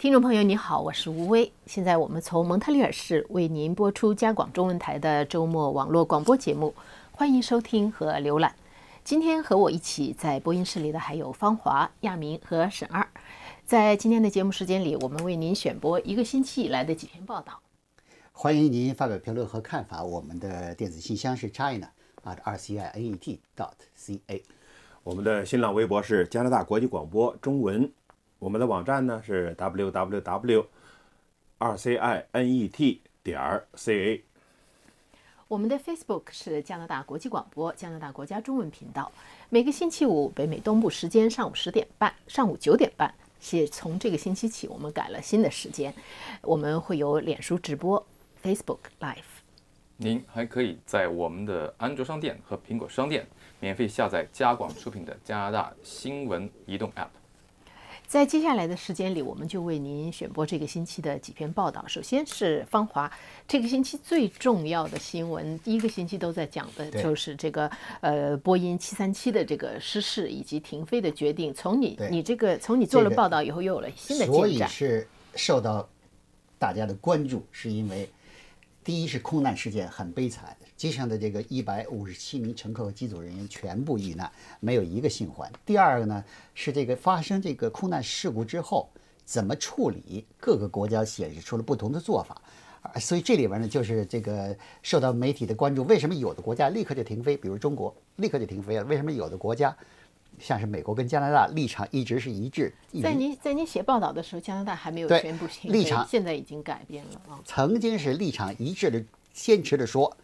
听众朋友，你好，我是吴威。现在我们从蒙特利尔市为您播出加广中文台的周末网络广播节目，欢迎收听和浏览。今天和我一起在播音室里的还有方华、亚明和沈二。在今天的节目时间里，我们为您选播一个星期以来的几篇报道。欢迎您发表评论和看法。我们的电子信箱是 china at r c i n e t dot c a。我们的新浪微博是加拿大国际广播中文。我们的网站呢是 www. 二 c i n e t 点儿 c a。我们的 Facebook 是加拿大国际广播加拿大国家中文频道。每个星期五北美东部时间上午十点半、上午九点半，是从这个星期起我们改了新的时间，我们会有脸书直播 Facebook Live。您还可以在我们的安卓商店和苹果商店免费下载加广出品的加拿大新闻移动 App。在接下来的时间里，我们就为您选播这个星期的几篇报道。首先是芳华，这个星期最重要的新闻，第一个星期都在讲的就是这个呃波音七三七的这个失事以及停飞的决定。从你你这个从你做了报道以后，又有了新的进展。所以是受到大家的关注，是因为第一是空难事件很悲惨。机上的这个一百五十七名乘客和机组人员全部遇难，没有一个幸还。第二个呢，是这个发生这个空难事故之后怎么处理，各个国家显示出了不同的做法。啊，所以这里边呢，就是这个受到媒体的关注。为什么有的国家立刻就停飞，比如中国立刻就停飞了？为什么有的国家，像是美国跟加拿大立场一直是一致？在您在您写报道的时候，加拿大还没有宣布停飞立场，现在已经改变了啊。曾经是立场一致的，坚持的说。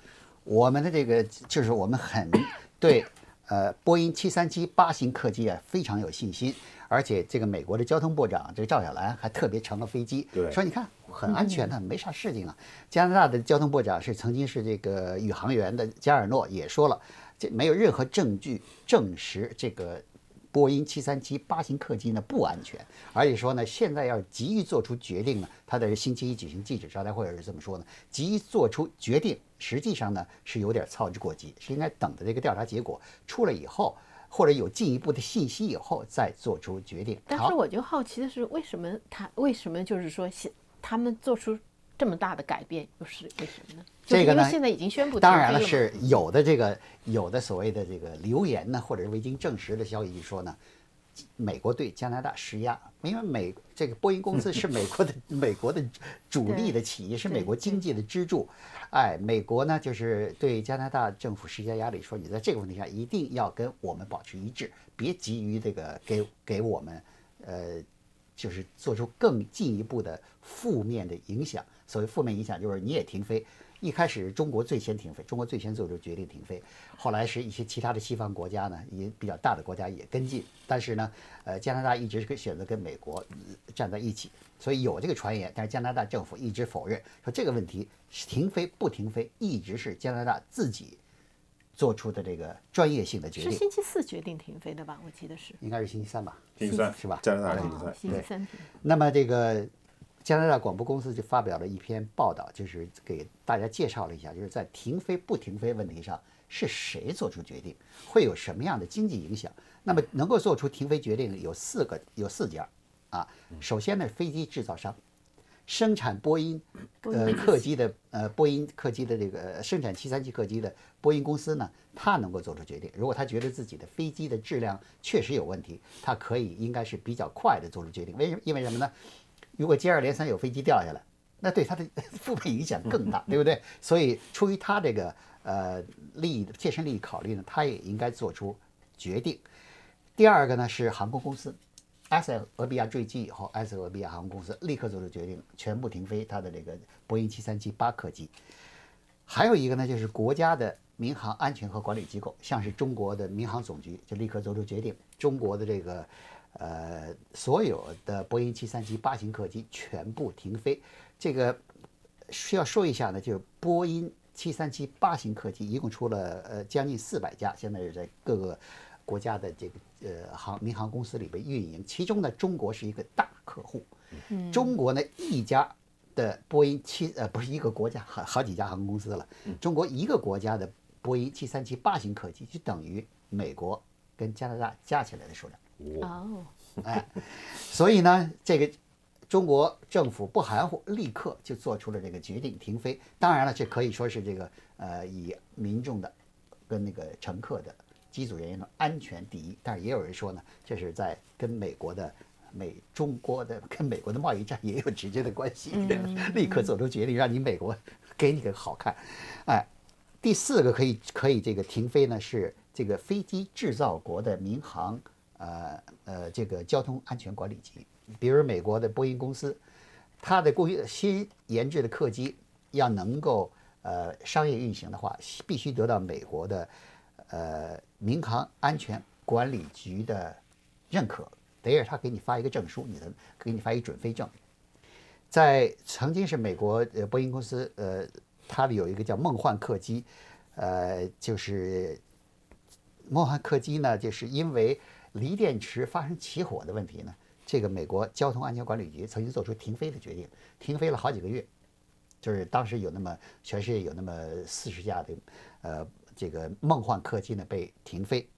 我们的这个就是我们很 对，呃，波音七三七八型客机啊非常有信心，而且这个美国的交通部长这个赵小兰还特别乘了飞机，说你看很安全的，没啥事情啊。加拿大的交通部长是曾经是这个宇航员的加尔诺也说了，这没有任何证据证实这个。波音七三七八型客机呢不安全，而且说呢，现在要急于做出决定呢，他在星期一举行记者招待会是这么说呢，急于做出决定，实际上呢是有点操之过急，是应该等着这个调查结果出来以后，或者有进一步的信息以后再做出决定。但是我就好奇的是，为什么他为什么就是说，他们做出。这么大的改变又是为什么呢？这个呢，现在已经宣布当然了，是有的这个有的所谓的这个流言呢，或者是未经证实的消息说呢，美国对加拿大施压，因为美这个波音公司是美国的 美国的主力的企业，是美国经济的支柱。哎，美国呢就是对加拿大政府施加压力，说你在这个问题上一定要跟我们保持一致，别急于这个给给我们呃，就是做出更进一步的负面的影响。所谓负面影响就是你也停飞，一开始中国最先停飞，中国最先做出决定停飞，后来是一些其他的西方国家呢，也比较大的国家也跟进，但是呢，呃，加拿大一直是选择跟美国站在一起，所以有这个传言，但是加拿大政府一直否认，说这个问题停飞不停飞，一直是加拿大自己做出的这个专业性的决定。是星期四决定停飞的吧？我记得是，应该是星期三吧？星期三是吧？加拿大星期三，星期三停。那么这个。加拿大广播公司就发表了一篇报道，就是给大家介绍了一下，就是在停飞不停飞问题上是谁做出决定，会有什么样的经济影响。那么能够做出停飞决定有四个，有四家，啊，首先呢，飞机制造商，生产波音呃客机的呃波音客机的这个生产七三七客机的波音公司呢，他能够做出决定。如果他觉得自己的飞机的质量确实有问题，他可以应该是比较快的做出决定。为什么？因为什么呢？如果接二连三有飞机掉下来，那对他的 负面影响更大，对不对？所以出于他这个呃利益的切身利益考虑呢，他也应该做出决定。第二个呢是航空公司，埃塞俄比亚坠机以后，埃塞俄比亚航空公司立刻做出决定，全部停飞它的这个波音七三七八客机。还有一个呢就是国家的民航安全和管理机构，像是中国的民航总局就立刻做出决定，中国的这个。呃，所有的波音七三七八型客机全部停飞。这个需要说一下呢，就是波音七三七八型客机一共出了呃将近四百架，现在是在各个国家的这个呃航民航公司里边运营。其中呢，中国是一个大客户。中国呢一家的波音七呃不是一个国家，好好几家航空公司了。中国一个国家的波音七三七八型客机就等于美国跟加拿大加起来的数量。哦，哎，所以呢，这个中国政府不含糊，立刻就做出了这个决定停飞。当然了，这可以说是这个呃以民众的跟那个乘客的机组人员的安全第一。但是也有人说呢，这是在跟美国的美中国的跟美国的贸易战也有直接的关系，立刻做出决定，让你美国给你个好看。哎，第四个可以可以这个停飞呢，是这个飞机制造国的民航呃呃这个交通安全管理局。比如美国的波音公司，它的过于新研制的客机要能够呃商业运行的话，必须得到美国的呃民航安全管理局的认可，得是他给你发一个证书，你的给你发一准飞证。在曾经是美国呃波音公司呃，它的有一个叫梦幻客机，呃，就是梦幻客机呢，就是因为锂电池发生起火的问题呢。这个美国交通安全管理局曾经做出停飞的决定，停飞了好几个月，就是当时有那么全世界有那么四十架的，呃，这个梦幻客机呢被停飞。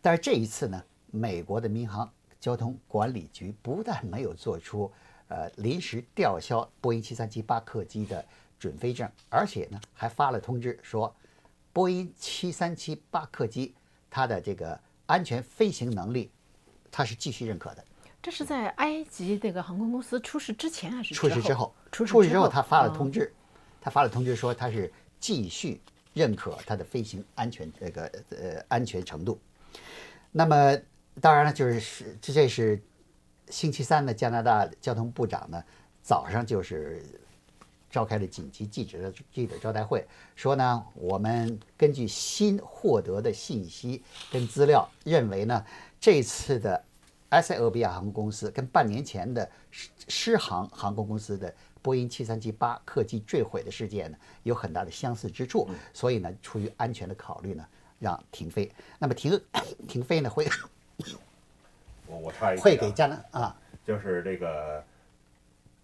但是这一次呢，美国的民航交通管理局不但没有做出呃临时吊销波音七三七八客机的准飞证，而且呢还发了通知说，波音七三七八客机它的这个安全飞行能力。它是继续认可的，这是在埃及这个航空公司出事之前还是出事之后？出事之后，他发了通知，他发了通知说他是继续认可它的飞行安全这个呃安全程度。那么当然了，就是这这是星期三的加拿大交通部长呢早上就是召开了紧急记者记者招待会，说呢我们根据新获得的信息跟资料认为呢。这次的埃塞俄比亚航空公司跟半年前的狮狮航航空公司的波音七三七八客机坠毁的事件呢，有很大的相似之处，所以呢，出于安全的考虑呢，让停飞。那么停 停飞呢，会 我我插一句，会给加拿啊，就是这个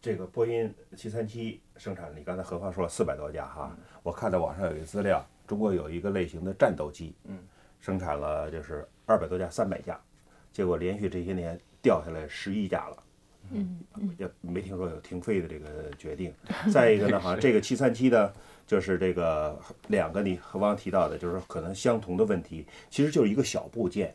这个波音七三七生产，你刚才何方说了四百多架哈，我看到网上有一个资料，中国有一个类型的战斗机，嗯，生产了就是二百多架，三百架。结果连续这些年掉下来十一架了，嗯，也没听说有停飞的这个决定。再一个呢，好像这个七三七的，就是这个两个你和汪提到的，就是可能相同的问题，其实就是一个小部件，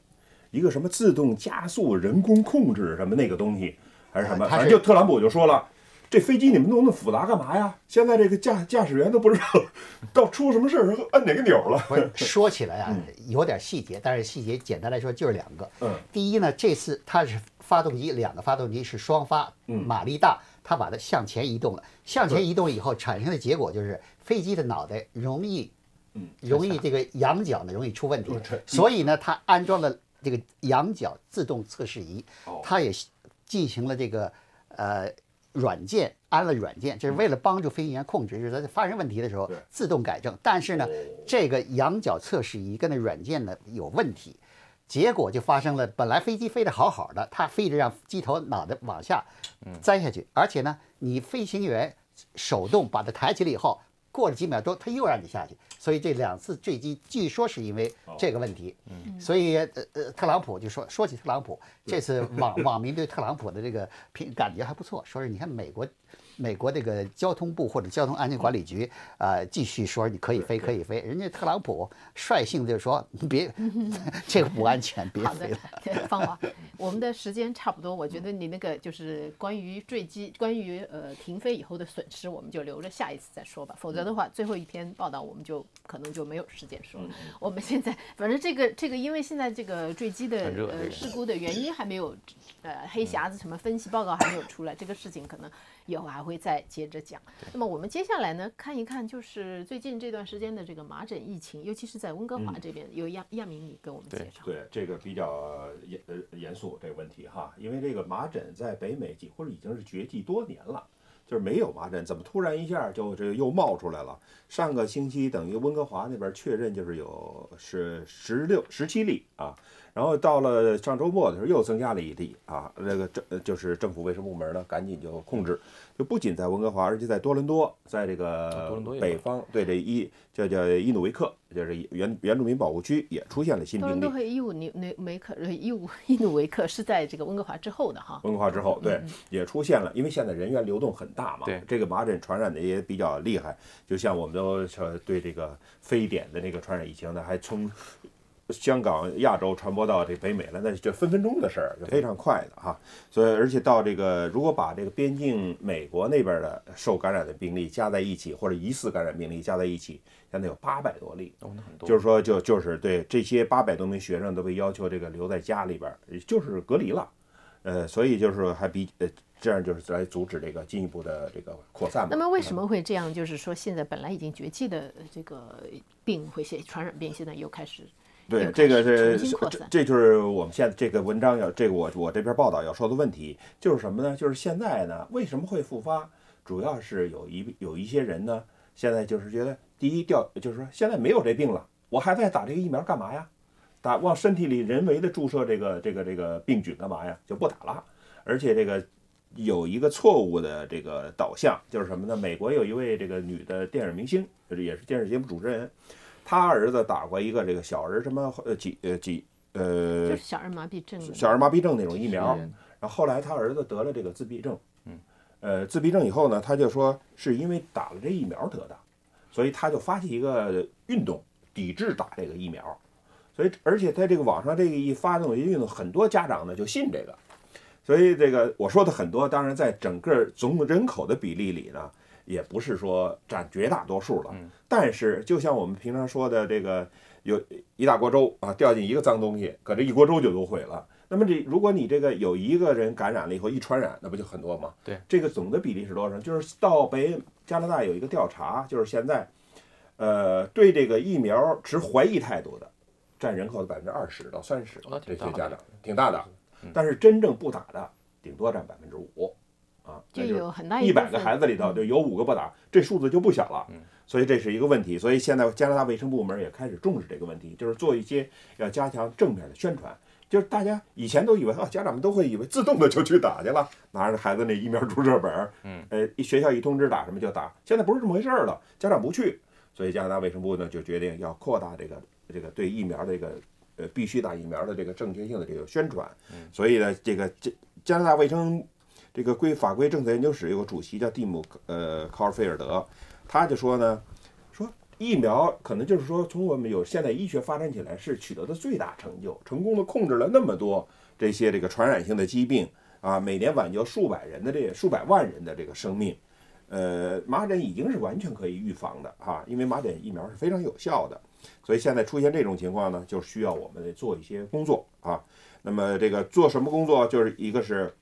一个什么自动加速、人工控制什么那个东西，还是什么？反正就特朗普就说了。这飞机你们弄那么复杂干嘛呀？现在这个驾驾驶员都不知道到出什么事儿时候按哪个钮了。说起来啊，有点细节，但是细节简单来说就是两个。嗯，第一呢，这次它是发动机，两个发动机是双发，马力大，它把它向前移动了。向前移动以后产生的结果就是飞机的脑袋容易，嗯，容易这个仰角呢容易出问题。所以呢，它安装了这个仰角自动测试仪，它也进行了这个呃。软件安了软件，这是为了帮助飞行员控制，就是在发生问题的时候自动改正。但是呢，这个仰角测试仪跟那软件呢有问题，结果就发生了。本来飞机飞得好好的，它飞着让机头脑袋往下栽下去，而且呢，你飞行员手动把它抬起来以后，过了几秒钟，它又让你下去。所以这两次坠机，据说是因为这个问题。所以呃呃，特朗普就说说起特朗普，这次网网民对特朗普的这个评感觉还不错，说是你看美国。美国这个交通部或者交通安全管理局啊，继续说你可以飞，可以飞。人家特朗普率性就说你别，这个不安全，别飞了。方华，我们的时间差不多，我觉得你那个就是关于坠机、关于呃停飞以后的损失，我们就留着下一次再说吧。否则的话，最后一篇报道我们就可能就没有时间说了。我们现在反正这个这个，因为现在这个坠机的呃事故的原因还没有，呃黑匣子什么分析报告还没有出来，这个事情可能。以后还会再接着讲。那么我们接下来呢，看一看就是最近这段时间的这个麻疹疫情，尤其是在温哥华这边，由亚亚明你跟我们介绍。对，这个比较严呃严肃这个问题哈，因为这个麻疹在北美几乎已经是绝迹多年了，就是没有麻疹，怎么突然一下就这个又冒出来了？上个星期等于温哥华那边确认就是有是十六十七例啊。然后到了上周末的时候又增加了一例啊，那个政呃就是政府卫生部门呢赶紧就控制，就不仅在温哥华，而且在多伦多，在这啊个多伦多北方对这伊叫叫伊努维克，就是原原住民保护区也出现了新病例。多伦多和伊努尼维克、呃伊努伊努维克是在这个温哥华之后的哈。温哥华之后，对，也出现了，因为现在人员流动很大嘛，对这个麻疹传染的也比较厉害，就像我们都说对这个非典的那个传染疫情呢，还从香港、亚洲传播到这北美了，那就分分钟的事儿，就非常快的哈。所以，而且到这个，如果把这个边境美国那边的受感染的病例加在一起，或者疑似感染病例加在一起，现在有八百多例。哦，那很多。就是说，就就是对这些八百多名学生都被要求这个留在家里边儿，就是隔离了，呃，所以就是还比呃这样就是来阻止这个进一步的这个扩散嘛。那么为什么会这样？就是说，现在本来已经绝迹的呃这个病会现传染病，现在又开始又，对这个是这这就是我们现在这个文章要这个我我这篇报道要说的问题，就是什么呢？就是现在呢为什么会复发？主要是有一有一些人呢，现在就是觉得第一掉就是说现在没有这病了，我还在打这个疫苗干嘛呀？打往身体里人为的注射这个这个这个病菌干嘛呀？就不打了。而且这个有一个错误的这个导向，就是什么呢？美国有一位这个女的电影明星，就是也是电视节目主持人，她儿子打过一个这个小儿什么呃几呃几呃就是小儿麻痹症小儿麻痹症那种疫苗，然后后来他儿子得了这个自闭症，嗯，呃，自闭症以后呢，他就说是因为打了这疫苗得的，所以他就发起一个运动抵制打这个疫苗，所以而且在这个网上这个一发动一运动，很多家长呢就信这个，所以这个我说的很多，当然在整个总人口的比例里呢，也不是说占绝大多数了，但是就像我们平常说的这个。有一大锅粥啊，掉进一个脏东西，可这一锅粥就都毁了。那么这如果你这个有一个人感染了以后一传染，那不就很多吗？对，这个总的比例是多少？就是到北加拿大有一个调查，就是现在，呃，对这个疫苗持怀疑态度的，占人口的百分之二十到三十这些家长挺大的。但是真正不打的，顶多占百分之五，啊，就有很大一一百个孩子里头就有五个不打，这数字就不小了。所以这是一个问题。所以现在加拿大卫生部门也开始重视这个问题，就是做一些要加强正面的宣传。就是大家以前都以为啊，家长们都会以为自动的就去打去了，拿着孩子那疫苗注射本儿，嗯，呃，一学校一通知打什么就打。现在不是这么回事儿了，家长不去，所以加拿大卫生部呢就决定要扩大这个这个对疫苗这个呃必须打疫苗的这个正确性的这个宣传。所以呢，这个加加拿大卫生这个规法规政策研究室有个主席叫蒂姆呃考尔菲尔德，他就说呢，说疫苗可能就是说从我们有现代医学发展起来是取得的最大成就，成功的控制了那么多这些这个传染性的疾病啊，每年挽救数百人的这数百万人的这个生命。呃，麻疹已经是完全可以预防的哈、因为麻疹疫苗是非常有效的，所以现在出现这种情况呢，就需要我们得做一些工作啊。那么这个做什么工作？就是一个是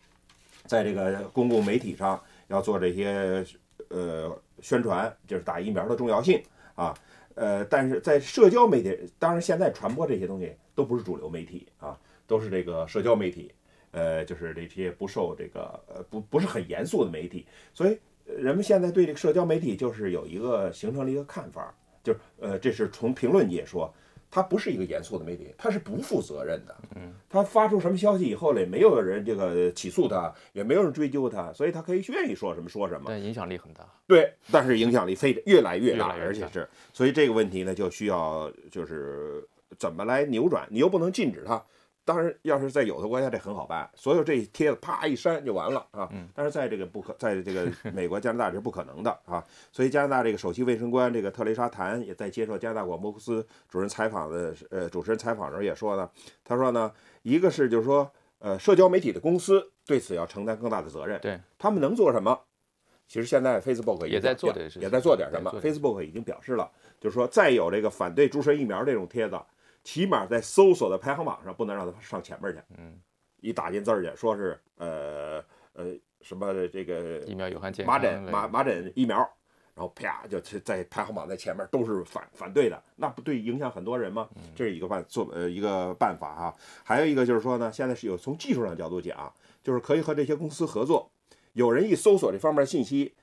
在这个公共媒体上要做这些呃宣传，就是打疫苗的重要性啊。呃，但是在社交媒体，当然现在传播这些东西都不是主流媒体啊，都是这个社交媒体，呃，就是这些不受这个呃不不是很严肃的媒体，所以人们现在对这个社交媒体就是有一个形成了一个看法，就是呃，这是从评论界说，它不是一个严肃的媒体，它是不负责任的。嗯，它发出什么消息以后呢，没有人这个起诉他，也没有人追究他，所以他可以愿意说什么说什么。但影响力很大。对，但是影响力非越来越大，越越大而且是，所以这个问题呢，就需要就是怎么来扭转，你又不能禁止它。当然，要是在有的国家这很好办，所有这帖子啪一删就完了啊。但是在这个不可，在这个美国、加拿大这是不可能的啊。所以加拿大这个首席卫生官这个特蕾莎谭也在接受加拿大广播公司主任采访的呃主持人采访的时候也说呢，他说呢，一个是就是说呃社交媒体的公司对此要承担更大的责任，对他们能做什么？其实现在 Facebook 也在做也在做点什么？Facebook 已经表示了，就是说再有这个反对注射疫苗这种帖子，起码在搜索的排行榜上不能让他上前面去。嗯，一打进字儿去，说是呃呃什么这个疫苗有害健麻康类疹麻麻疹疫苗，然后啪就在排行榜在前面都是反反对的，那不对影响很多人吗？嗯这是一个办做呃一个办法哈、还有一个就是说呢，现在是有从技术上角度讲，就是可以和这些公司合作，有人一搜索这方面信息，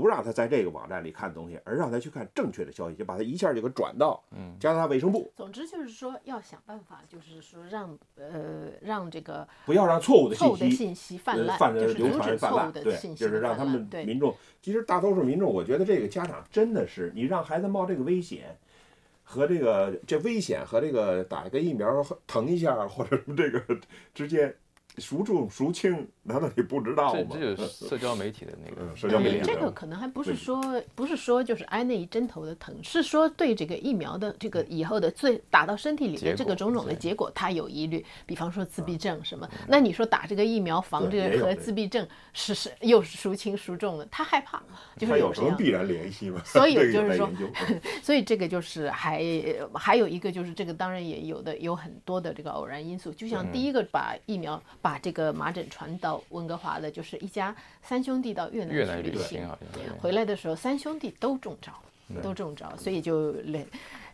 不让他在这个网站里看东西，而让他去看正确的消息，就把他一下就给转到加拿大卫生部，总之就是说，要想办法，就是说让呃让这个不要让错误的信息信息泛滥，呃泛就是流传泛滥，对，就是让他们对民众，其实大多数民众，我觉得这个家长真的是，你让孩子冒这个危险。和这个这危险和这个打一个疫苗疼一下，或者是这个之间孰重孰轻，难道你不知道吗？这这就是 社交媒体的那个嗯社交媒体这个可能还不是说不是说就是挨那一针头的疼，是说对这个疫苗的这个以后的最打到身体里的这个种种的对结果，他有疑虑。比方说自闭症什么，那你说打这个疫苗防这个和自闭症是是又是孰轻孰重的，他害怕，就是有什这样。么必然联系吗？所以就是说 所以这个就是还还有一个就是这个当然也有的有很多的这个偶然因素，就像第一个把疫苗把这个麻疹传到温哥华的，就是一家三兄弟到越南去旅行回来的时候三兄弟都中招，都中招，所以就连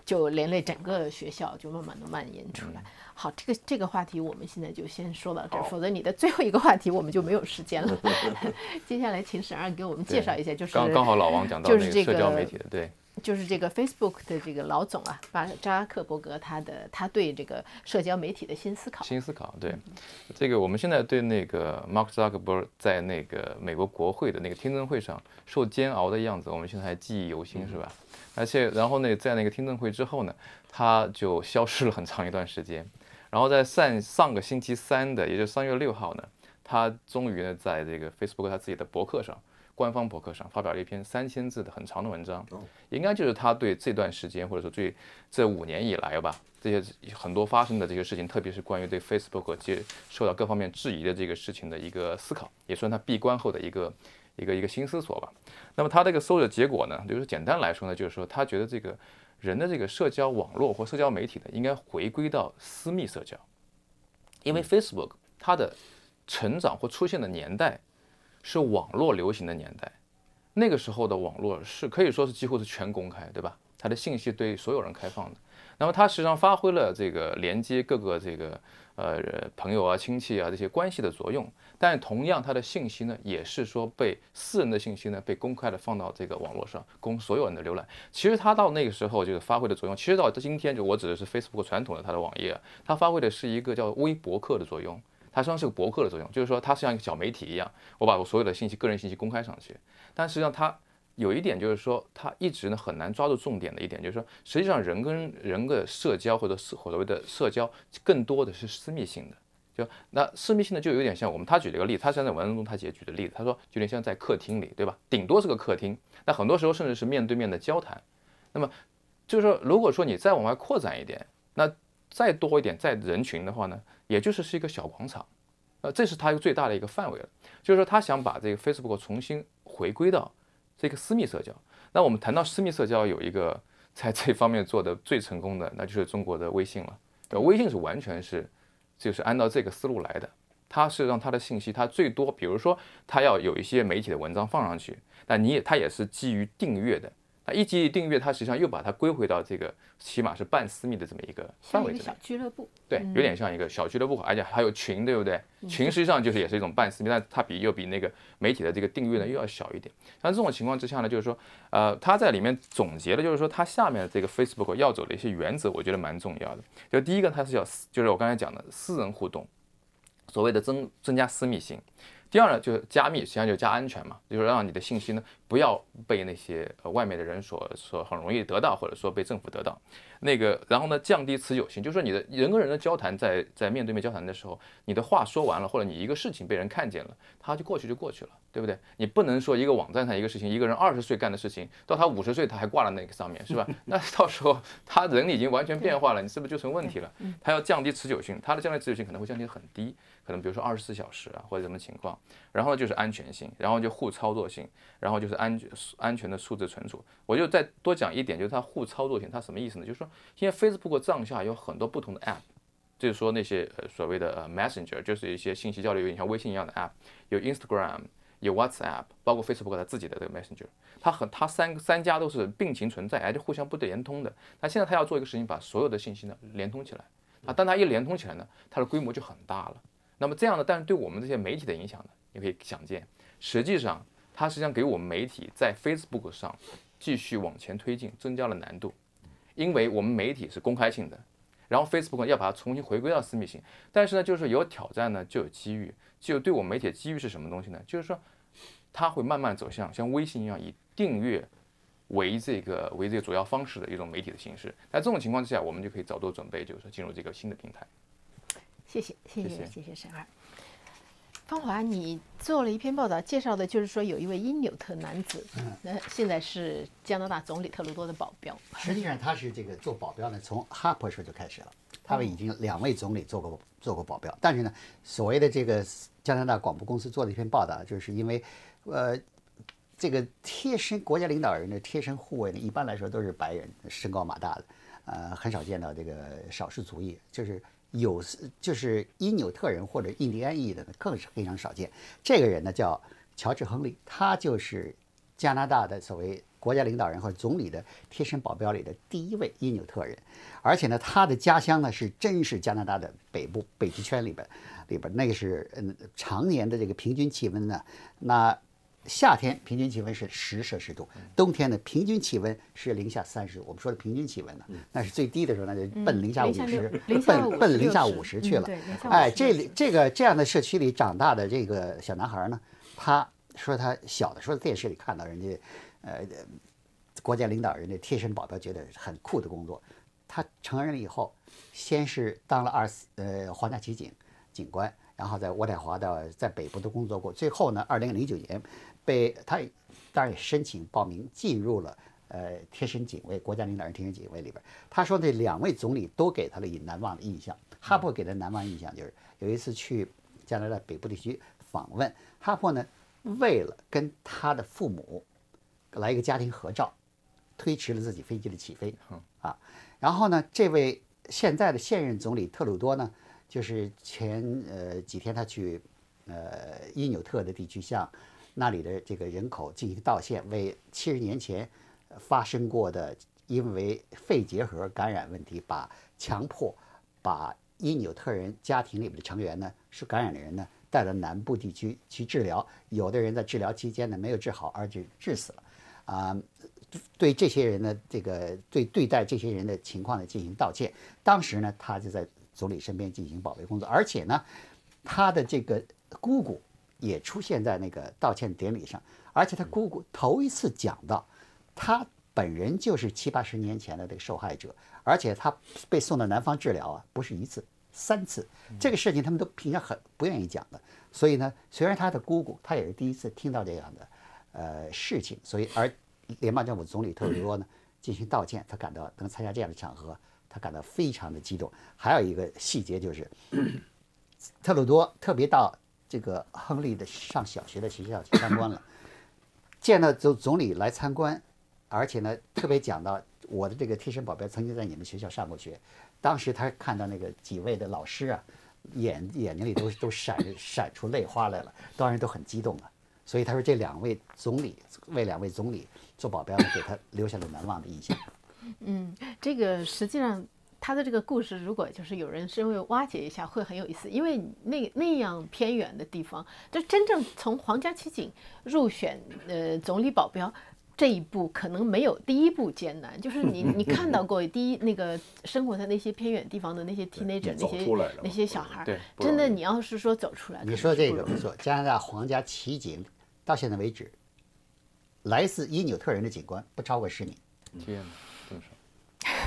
就连累整个学校就慢慢的蔓延出来。好，这个这个话题我们现在就先说到这儿，否则你的最后一个话题我们就没有时间了。接下来请沈二给我们介绍一下，就是刚刚好老王讲到就是这个社交媒体的，对，就是这个 Facebook 的这个老总啊，巴扎克伯格他的他对这个社交媒体的新思考。新思考，对，这个我们现在对那个 Mark Zuckerberg 在那个美国国会的那个听证会上受煎熬的样子，我们现在还记忆犹新，是吧？而且，然后呢，在那个听证会之后呢，他就消失了很长一段时间。然后在上上个星期三的，也就是三月六号呢，他终于呢在这个 Facebook 他自己的博客上，官方博客上发表了一篇三千字的很长的文章，应该就是他对这段时间或者说最这五年以来吧，这些很多发生的这些事情，特别是关于对 Facebook 接受到各方面质疑的这个事情的一个思考，也算他闭关后的一个一个一个新思索吧。那么他这个搜的结果呢，就是简单来说呢，就是说他觉得这个人的这个社交网络或社交媒体呢，应该回归到私密社交，因为 Facebook 它的成长或出现的年代是网络流行的年代，那个时候的网络是可以说是几乎是全公开，对吧？它的信息对所有人开放的。那么它实际上发挥了这个连接各个这个呃朋友啊、亲戚啊这些关系的作用，但同样它的信息呢，也是说被私人的信息呢被公开的放到这个网络上，供所有人的浏览。其实它到那个时候就是发挥的作用，其实到今天就我指的是 Facebook 传统的它的网页，它发挥的是一个叫微博客的作用。它实际上是个博客的作用，就是说它像一个小媒体一样，我把我所有的信息、个人信息公开上去。但实际上它有一点就是说，它一直呢很难抓住重点的一点，就是说，实际上人跟人的社交或者是所谓的社交，更多的是私密性的。就那私密性的就有点像我们他举了一个例子，他现在文章中他也举的例子，他说有点像在客厅里，对吧？顶多是个客厅，那很多时候甚至是面对面的交谈。那么就是说，如果说你再往外扩展一点，那再多一点，在人群的话呢，也就是是一个小广场。呃，这是他一个最大的一个范围了，就是说他想把这个 Facebook 重新回归到这个私密社交。那我们谈到私密社交，有一个 在这方面做的最成功的，那就是中国的微信了。对，微信是完全是就是按照这个思路来的。它是让它的信息，它最多，比如说它要有一些媒体的文章放上去，那你也它也是基于订阅的。那一基于订阅，它实际上又把它归回到这个起码是半私密的这么一个范围之内小。俱乐部，对，有点像一个小俱乐部，而且还有群，对不对？群实际上就是也是一种半私密，但它比又比那个媒体的这个订阅呢又要小一点。像这种情况之下呢，就是说，呃，他在里面总结的就是说，它下面的这个 Facebook 要走的一些原则，我觉得蛮重要的。就第一个，它是要私就是我刚才讲的私人互动，所谓的增增加私密性。第二呢，就是加密，实际上就是加安全嘛，就是让你的信息呢不要被那些呃外面的人所所很容易得到，或者说被政府得到。那个，然后呢，降低持久性，就是说你的人跟人的交谈在，在面对面交谈的时候，你的话说完了，或者你一个事情被人看见了，它就过去就过去了，对不对？你不能说一个网站上一个事情，一个人二十岁干的事情，到他五十岁他还挂在那个上面，是吧？那到时候他人已经完全变化了，你是不是就成问题了？他要降低持久性，他的降低持久性可能会降低很低，可能比如说二十四小时啊，或者什么情况。然后就是安全性，然后就互操作性，然后就是安全安全的数字存储。我就再多讲一点，就是它互操作性，它什么意思呢？就是说，现在 Facebook 账下有很多不同的 App，就是说那些呃所谓的呃 Messenger，就是一些信息交流有点像微信一样的 App，有 Instagram，有 WhatsApp，包括 Facebook 它自己的这个 Messenger，它很它三三家都是并行存在，而且互相不连通的。那现在它要做一个事情，把所有的信息呢连通起来。啊，当它一连通起来呢，它的规模就很大了。那么这样呢，但是对我们这些媒体的影响呢？你可以想见，实际上它实际上给我们媒体在 Facebook 上继续往前推进增加了难度，因为我们媒体是公开性的，然后 Facebook 要把它重新回归到私密性。但是呢，就是有挑战呢，就有机遇。就对我们媒体的机遇是什么东西呢？就是说，它会慢慢走向像微信一样以订阅为这个为这个主要方式的一种媒体的形式。在这种情况之下，我们就可以早做准备，就是说进入这个新的平台。谢谢，谢谢，谢谢沈二。芳华，你做了一篇报道，介绍的就是说有一位因纽特男子，那现在是加拿大总理特鲁多的保镖。实际上他是这个做保镖呢，从哈珀时候就开始了。他们已经两位总理做过做过保镖，但是呢，所谓的这个加拿大广播公司做了一篇报道，就是因为，呃，这个贴身国家领导人的贴身护卫呢，一般来说都是白人，身高马大的，呃，很少见到这个少数族裔，就是有就是因纽特人或者印第安裔的呢，更是非常少见。这个人呢叫乔治·亨利，他就是加拿大的所谓国家领导人或者总理的贴身保镖里的第一位因纽特人，而且呢，他的家乡呢是真是加拿大的北部北极圈里边，里边那个是嗯常年的这个平均气温呢，那夏天平均气温是十摄氏度，冬天的平均气温是零下三十度。我们说的平均气温呢，那是最低的时候，那就奔零下五十奔奔零下五十去了哎，这里这个这样的社区里长大的这个小男孩呢，他说他小的时候电视里看到人家，呃，国家领导人的贴身保镖，觉得很酷的工作。他成人了以后，先是当了二四呃皇家骑警警官，然后在渥太华的在北部都工作过。最后呢，二零零九年被他当然也申请报名进入了呃贴身警卫国家领导人贴身警卫里边。他说这两位总理都给他了以难忘的印象。哈珀给他难忘印象就是有一次去加拿大北部地区访问，哈珀呢为了跟他的父母来一个家庭合照，推迟了自己飞机的起飞啊。然后呢，这位现在的现任总理特鲁多呢，就是前呃几天他去呃因纽特的地区向那里的这个人口进行道歉，为七十年前发生过的因为肺结核感染问题，把强迫把因纽特人家庭里面的成员呢是感染的人呢带到南部地区去治疗，有的人在治疗期间呢没有治好，而且致死了，啊、对这些人呢，这个对对待这些人的情况呢进行道歉。当时呢，他就在总理身边进行保卫工作，而且呢，他的这个姑姑也出现在那个道歉典礼上，而且他姑姑头一次讲到，他本人就是七八十年前的这个受害者，而且他被送到南方治疗啊，不是一次，三次。这个事情他们都平常很不愿意讲的，所以呢，虽然他的姑姑他也是第一次听到这样的呃事情，所以而联邦政府总理特鲁多呢进行道歉，他感到能参加这样的场合，他感到非常的激动。还有一个细节就是，特鲁多特别到这个亨利的上小学的学校去参观了，见到总总理来参观，而且呢特别讲到我的这个贴身保镖曾经在你们学校上过学，当时他看到那个几位的老师啊，眼眼睛里都都闪闪出泪花来了，当然都很激动啊。所以他说这两位总理为两位总理做保镖呢，给他留下了难忘的印象。这个实际上他的这个故事，如果就是有人稍微挖掘一下，会很有意思。因为那那样偏远的地方，就真正从皇家骑警入选呃总理保镖。这一步可能没有第一步艰难，就是你 你看到过第一那个生活在那些偏远地方的那些 teenager 那些出来了那些小孩真的你要是说走出来，你说这个不错，加拿大皇家骑警到现在为止，来自因纽特人的警官不超过十名。天哪，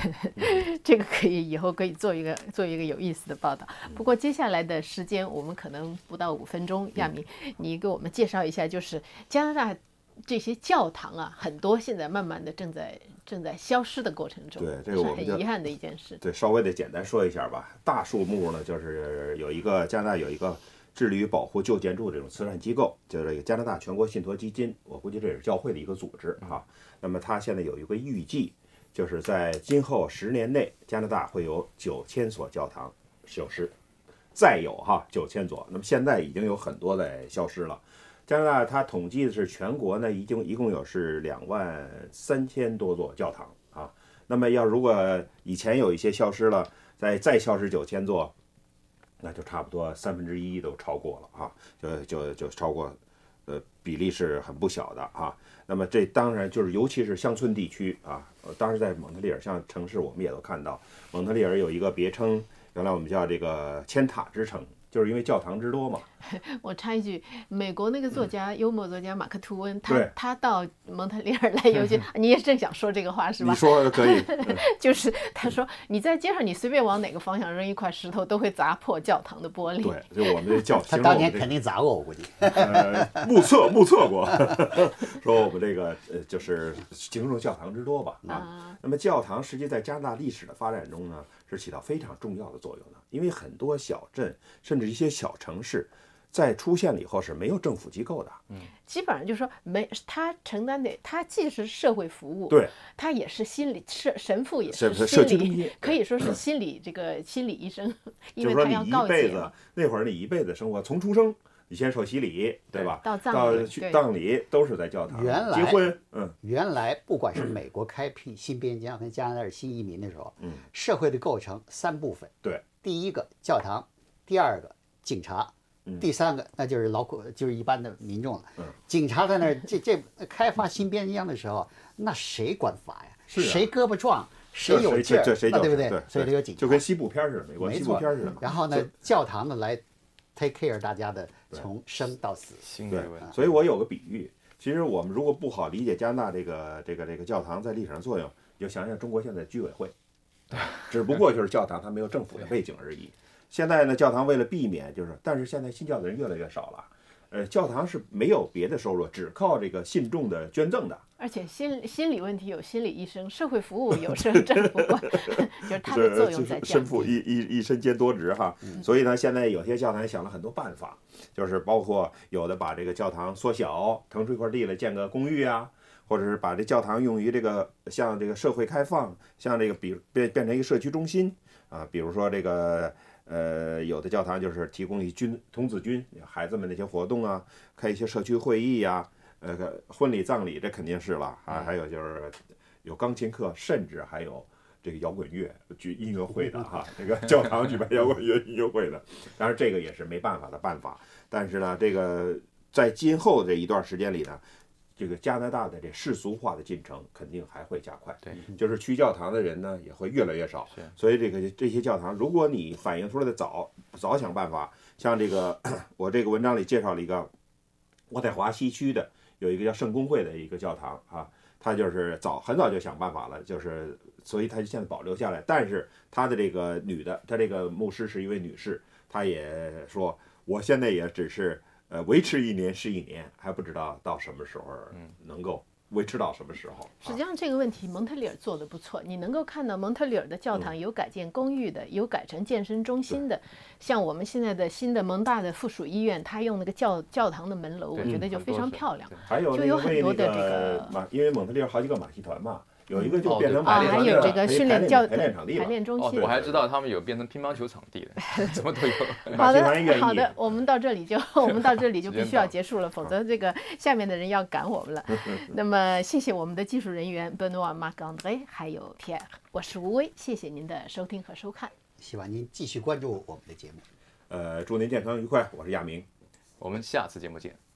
这个可以以后可以做一个做一个有意思的报道。不过接下来的时间我们可能不到五分钟，亚明，你给我们介绍一下，就是加拿大这些教堂啊，很多现在慢慢的正在正在消失的过程中，对这是个我们就很遗憾的一件事。对，稍微的简单说一下吧。大树木呢，就是有一个加拿大有一个致力于保护旧建筑这种慈善机构，就是这个加拿大全国信托基金。我估计这也是教会的一个组织哈。那么它现在有一个预计，就是在今后十年内，加拿大会有九千所教堂消失，再有哈九千所。那么现在已经有很多在消失了。加拿大它统计的是全国呢，已经一共有是两万三千多座教堂啊。那么要如果以前有一些消失了，再再消失九千座，那就差不多三分之一都超过了啊，就就就超过呃比例是很不小的啊。那么这当然就是尤其是乡村地区啊，呃当时在蒙特利尔像城市，我们也都看到，蒙特利尔有一个别称，原来我们叫这个千塔之城，就是因为教堂之多嘛。我插一句，美国那个作家、幽默作家马克吐温，他他到蒙特利尔来游学，你也正想说这个话是吧你？说的可以，嗯就是他说你在街上你随便往哪个方向扔一块石头，都会砸破教堂的玻璃。对，就我们这教，他形容我们这当年肯定砸过，我估计。呃，目测目测过，说我们这个呃，就是形容教堂之多吧啊。那么教堂实际在加拿大历史的发展中呢，是起到非常重要的作用的，因为很多小镇甚至一些小城市，在出现了以后是没有政府机构的，基本上就是说没他承担的，他既是社会服务，对，他也是心理社神父也是是社区心理中心，可以说是 心理这个心理医生，因为他要就是说你告诫一辈子那会儿你一辈子生活，从出生你先受洗礼，对吧？到葬到去礼葬礼都是在教堂，原来结婚，嗯，原来不管是美国开辟新边疆跟加拿大新移民的时候，嗯，社会的构成三部分，对，第一个教堂，第二个警察，第三个那就是劳苦，就是一般的民众了。嗯警察在那儿，这这开发新边疆的时候，那谁管法呀？谁胳膊壮，谁有劲儿那对不对？所以得有警察，就跟西部片儿似的，美国西部没错片儿似的。然后呢，教堂呢来 take care 大家的从生到死。对所以我有个比喻，其实我们如果不好理解加拿大这个这个这个教堂在历史上作用，你就想想中国现在居委会，只不过就是教堂它没有政府的背景而已。现在呢，教堂为了避免就是，但是现在信教的人越来越少了，呃，教堂是没有别的收入，只靠这个信众的捐赠的。而且心心理问题有心理医生，社会服务有社政府管，就是它的作用在降身负。一一一身兼多职哈，所以呢，现在有些教堂想了很多办法，就是包括有的把这个教堂缩小，腾出一块地来建个公寓啊，或者是把这教堂用于这个像这个社会开放，像这个比变变成一个社区中心啊，比如说这个呃，有的教堂就是提供一军童子军孩子们那些活动啊，开一些社区会议呀、呃，婚礼葬礼这肯定是了啊，还有就是有钢琴课，甚至还有这个摇滚乐举音乐会的 哈，这个教堂举办摇滚乐音乐会的，当然这个也是没办法的办法，但是呢，这个在今后这一段时间里呢。这个加拿大的这世俗化的进程肯定还会加快，对，就是去教堂的人呢也会越来越少，是。所以这个这些教堂，如果你反映出来的早，早想办法，像这个 我这个文章里介绍了一个我在华西区的有一个叫圣公会的一个教堂啊，他就是早很早就想办法了，就是所以他就现在保留下来，但是他的这个女的，他这个牧师是一位女士，她也说我现在也只是呃维持一年是一年，还不知道到什么时候能够维持到什么时候。实际上这个问题蒙特利尔做的不错，你能够看到蒙特利尔的教堂有改建公寓的，有改成健身中心的，像我们现在的新的蒙大的附属医院，它用那个教教堂的门楼，我觉得就非常漂亮。还有就有很多的这个马，因为蒙特利尔好几个马戏团嘛，有一个就哦变成对啊，马戏团的还有这个训练教排练场地排。练中哦，心我。还知道他们有变成乒乓球场地的，什么都有。好的，好的，我们到这里就我们到这里就必须要结束了，否则这个下面的人要赶我们了。那么谢谢我们的技术人员 Benoit Marc André 还有 Pierre，我是吴威，谢谢您的收听和收看。希望您继续关注我们的节目。呃，祝您健康愉快，我是亚明。我们下次节目见。